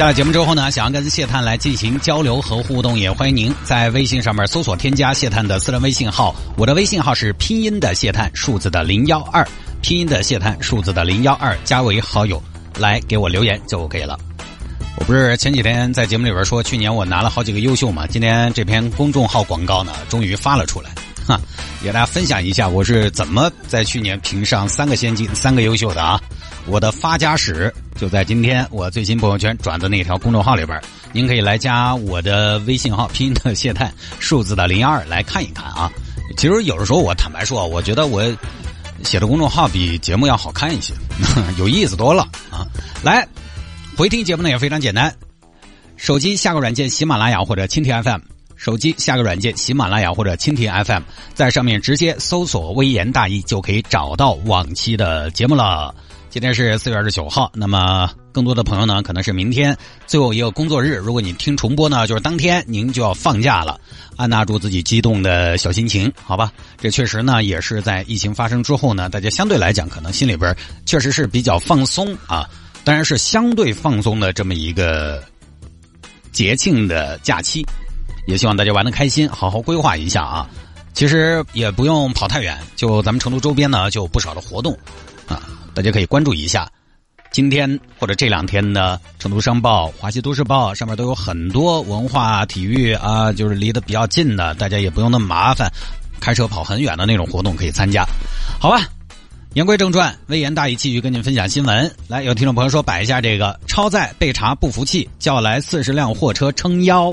下了节目之后呢，想要跟谢探来进行交流和互动，也欢迎您在微信上面搜索添加谢探的私人微信号。我的微信号是拼音的谢探，数字的零幺二，拼音的谢探，数字的零幺二，加为好友，来给我留言就可以了。我不是前几天在节目里边说，去年我拿了好几个优秀嘛，今天这篇公众号广告呢，终于发了出来，哈，给大家分享一下我是怎么在去年评上三个先进、三个优秀的啊。我的发家史就在今天我最新朋友圈转的那条公众号里边，您可以来加我的微信号拼音的谢探，数字的零幺二来看一看啊。其实有的时候我坦白说，我觉得我写的公众号比节目要好看一些，有意思多了啊。来回听节目呢也非常简单，手机下个软件喜马拉雅或者蜻蜓 FM，手机下个软件喜马拉雅或者蜻蜓 FM，在上面直接搜索“微言大义”就可以找到往期的节目了。今天是四月二十九号，那么更多的朋友呢，可能是明天最后一个工作日。如果你听重播呢，就是当天您就要放假了，按捺住自己激动的小心情，好吧？这确实呢，也是在疫情发生之后呢，大家相对来讲，可能心里边确实是比较放松啊，当然是相对放松的这么一个节庆的假期，也希望大家玩的开心，好好规划一下啊。其实也不用跑太远，就咱们成都周边呢，就有不少的活动。大家可以关注一下，今天或者这两天的《成都商报》《华西都市报》上面都有很多文化、体育啊，就是离得比较近的，大家也不用那么麻烦，开车跑很远的那种活动可以参加，好吧？言归正传，微言大义继续跟您分享新闻。来，有听众朋友说摆一下这个超载被查不服气，叫来四十辆货车撑腰。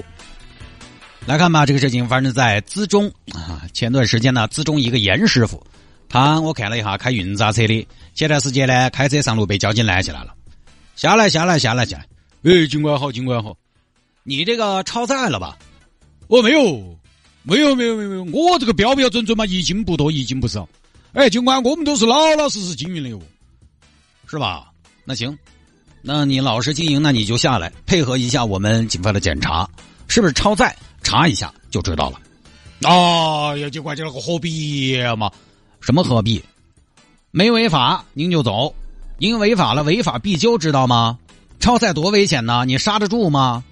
来看吧，这个事情发生在资中啊，前段时间呢，资中一个严师傅。他我看了一下开运杂车的，前段时间呢开车上路被交警拦起来了，下来下来下来下来，哎，警官好，警官好，你这个超载了吧？我没有，没有没有没有没有，我这个标标准准嘛，一斤不多，一斤不少。哎，警官，我们都是老老实实经营的哟，是吧？那行，那你老实经营，那你就下来配合一下我们警方的检查，是不是超载？查一下就知道了。哎呀，警官，这个何必嘛？什么何必？没违法您就走，您违法了，违法必究，知道吗？超载多危险呢，你刹得住吗？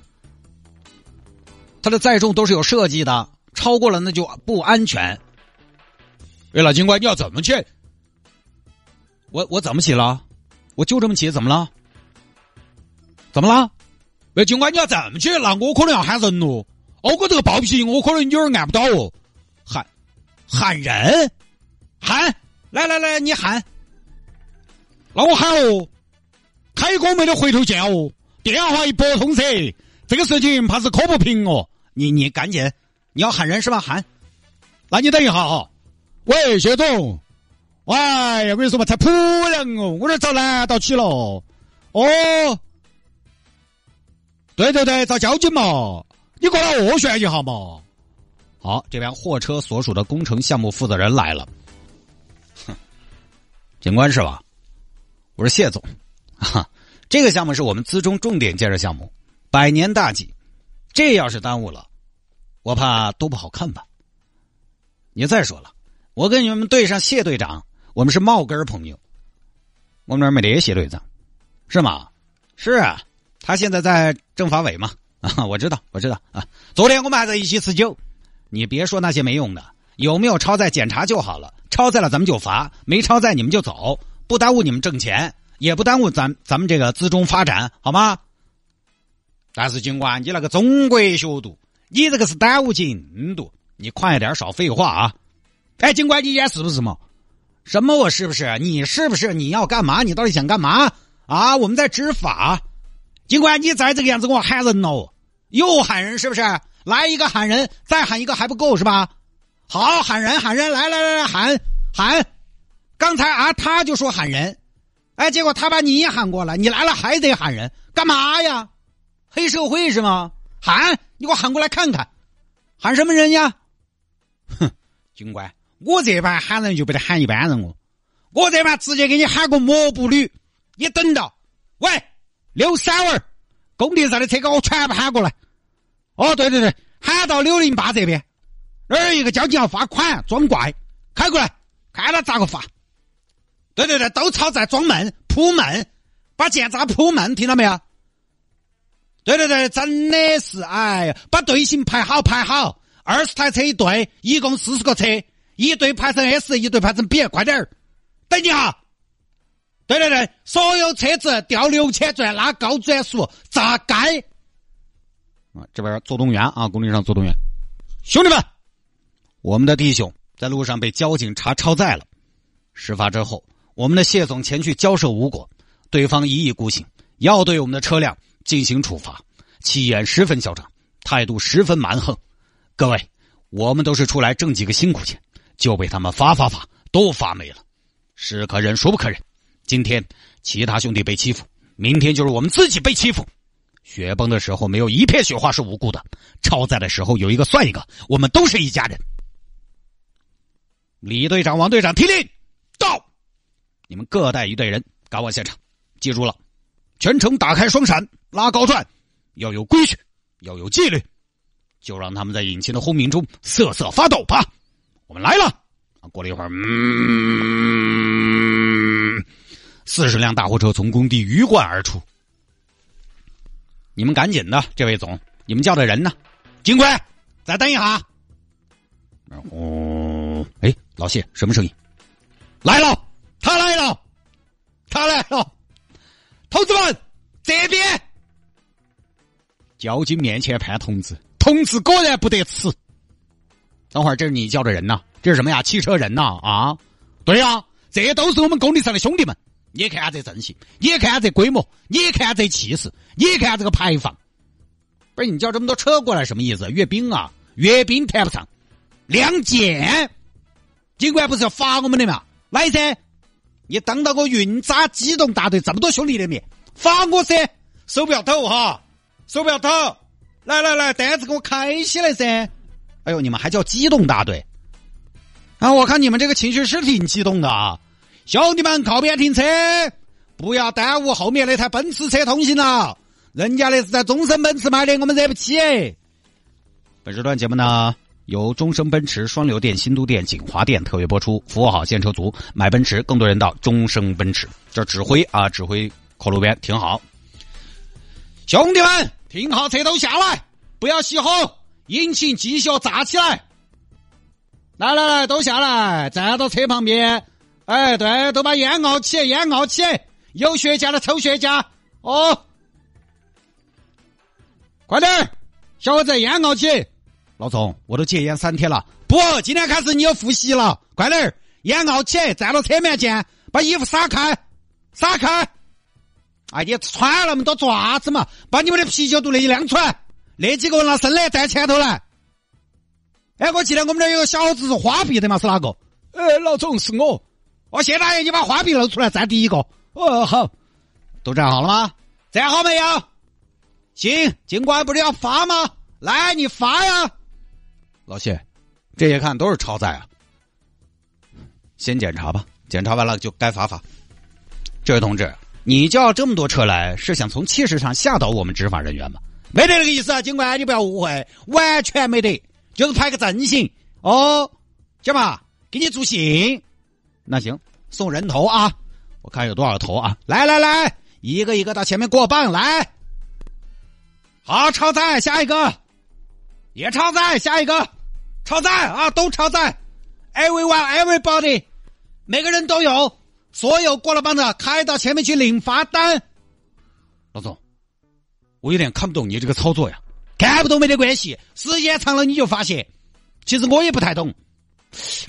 它的载重都是有设计的，超过了那就不安全。哎，老警官你要怎么去？我我怎么起了？我就这么起，怎么了？怎么了？喂，警官你要这么起，那我可能要喊人喽。哦，我这个暴脾气，我可能有点按不到哦。喊喊人。喊，来来来，你喊，那我喊哦，开锅没得回头箭哦，电话一拨通噻，这个事情怕是磕不平哦。你你赶紧，你要喊人是吧？喊，那你等一下哈。喂，谢总，哎呀，我跟你说嘛，才浦凉哦，我这遭拦到起了。哦，对对对，找交警嘛，你过来斡旋一下嘛。好，这边货车所属的工程项目负责人来了。警官是吧？我是谢总，哈，这个项目是我们资中重点建设项目，百年大计，这要是耽误了，我怕都不好看吧。你再说了，我跟你们队上谢队长，我们是冒根朋友，我们那儿没得谢队长，是吗？是啊，他现在在政法委嘛，啊，我知道，我知道啊。昨天我们还在一起吃酒，你别说那些没用的，有没有超载检查就好了。超载了咱们就罚，没超载你们就走，不耽误你们挣钱，也不耽误咱咱们这个资中发展，好吗？但是警官，你那个中国学度，你这个是耽误进度，你快点少废话啊！哎，警官，你演是不是嘛？什么我是不是？你是不是？你要干嘛？你到底想干嘛？啊，我们在执法。警官，你再这个样子给，我喊人喽！又喊人是不是？来一个喊人，再喊一个还不够是吧？好，喊人喊人，来来来来喊喊！刚才啊，他就说喊人，哎，结果他把你也喊过来，你来了还得喊人，干嘛呀？黑社会是吗？喊，你给我喊过来看看，喊什么人呀？哼，警官，我这盘喊人就不得喊一般人哦，我这盘直接给你喊个抹布女，你等到。喂，刘三文，工地上的车给我全部喊过来。哦，对对对，喊到六零八这边，那儿一个交警要罚款，装怪，开过来，看他咋个罚。对对对，都吵在装闷铺闷，把剑渣铺闷，听到没有？对对对，真的是，哎呀，把队形排好排好，二十台车一队，一共四十个车，一队排成 S，一队排成 B，快点儿，等你哈。对对对，所有车子调六千转，拉高转速，砸街。啊，这边做动员啊，工地上做动员，兄弟们，我们的弟兄在路上被交警查超载了。事发之后，我们的谢总前去交涉无果，对方一意孤行，要对我们的车辆进行处罚，气焰十分嚣张，态度十分蛮横。各位，我们都是出来挣几个辛苦钱，就被他们罚罚罚都发没了，是可忍，孰不可忍。今天其他兄弟被欺负，明天就是我们自己被欺负。雪崩的时候没有一片雪花是无辜的，超载的时候有一个算一个，我们都是一家人。李队长、王队长，听令，到！你们各带一队人赶往现场，记住了，全程打开双闪，拉高转，要有规矩，要有纪律，就让他们在引擎的轰鸣中瑟瑟发抖吧。我们来了。过了一会儿，嗯。四十辆大货车从工地鱼贯而出，你们赶紧的，这位总，你们叫的人呢？金贵，再等一下。哦，哎，老谢，什么声音？来了，他来了，他来了，同志们，这边。交警面前判同志，同志果然不得吃。等会儿，这是你叫的人呐？这是什么呀？汽车人呐？啊？对呀，这都是我们工地上的兄弟们。你看下这阵型，你看下这规模，你看下这气势，你看下这个牌坊。不是你叫这么多车过来什么意思？阅兵啊？阅兵谈不上，亮剑。警官不是要罚我们的嘛？来噻！你当到个运渣机动大队这么多兄弟的面，罚我噻！手不要抖哈，手不要抖。来来来，单子给我开起来噻！哎呦，你们还叫机动大队？啊，我看你们这个情绪是挺激动的啊。兄弟们，靠边停车，不要耽误后面那台奔驰车通行了。人家那是在终身奔驰买的，我们惹不起。本时段节目呢，由中升奔驰双流店新都店锦华店特约播出，服务好现车族，买奔驰更多人到中升奔驰。这指挥啊，指挥靠路边停好。兄弟们，停好车都下来，不要熄火，引擎继续炸起来。来来来，都下来，站到车旁边。哎，对，都把烟熬起，烟熬起，有雪茄的抽雪茄，哦，快点小伙子，烟熬起。老总，我都戒烟三天了，不，今天开始你要复习了，快点儿烟熬起，站到车面前，把衣服撒开，撒开。哎，你穿那么多做啥子嘛？把你们的啤酒肚那一亮出来，那几个拿生的站前头来。哎，我记得我们这有个小伙子是花臂的嘛，是哪个？呃，老总是我。哦谢大爷，你把花臂露出来，站第一个。哦，好，都站好了吗？站好没有？行，尽管不是要发吗？来，你发呀。老谢，这些看都是超载啊。先检查吧，检查完了就该罚罚。这位同志，你叫这么多车来，是想从气势上吓倒我们执法人员吗？没得那个意思啊，警官，你不要误会，完全没得，就是拍个阵型。哦，行吧，给你助兴。那行，送人头啊！我看有多少头啊！来来来，一个一个到前面过磅来。好，超载，下一个，也超载，下一个，超载啊，都超载。Everyone, everybody，每个人都有，所有过了磅的开到前面去领罚单。老总，我有点看不懂你这个操作呀。看不懂没得关系，时间长了你就发现。其实我也不太懂，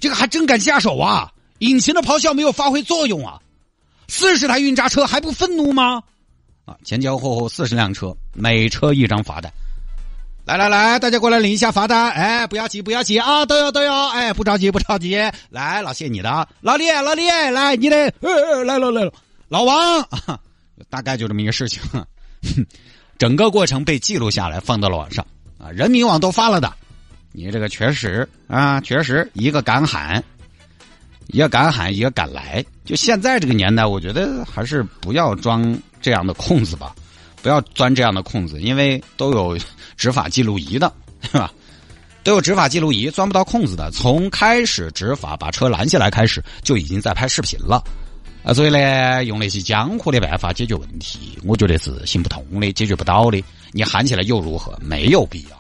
这个还真敢下手啊！引擎的咆哮没有发挥作用啊！四十台运渣车还不愤怒吗？啊，前前后后四十辆车，每车一张罚单。来来来，大家过来领一下罚单。哎，不要急，不要急啊！都有都有，哎，不着急，不着急。来，老谢你的，老李老李来你的，呃来了来了，老王，大概就这么一个事情。整个过程被记录下来，放到了网上啊，人民网都发了的。你这个确实啊，确实一个敢喊，一个敢喊，一个敢来。就现在这个年代，我觉得还是不要装这样的空子吧，不要钻这样的空子，因为都有 执法记录仪的，是吧？都有执法记录仪，钻不到空子的。从开始执法把车拦下来开始，就已经在拍视频了。啊，所以呢，用那些江湖的办法解决问题，我觉得是行不通的，解决不到的。你喊起来又如何？没有必要。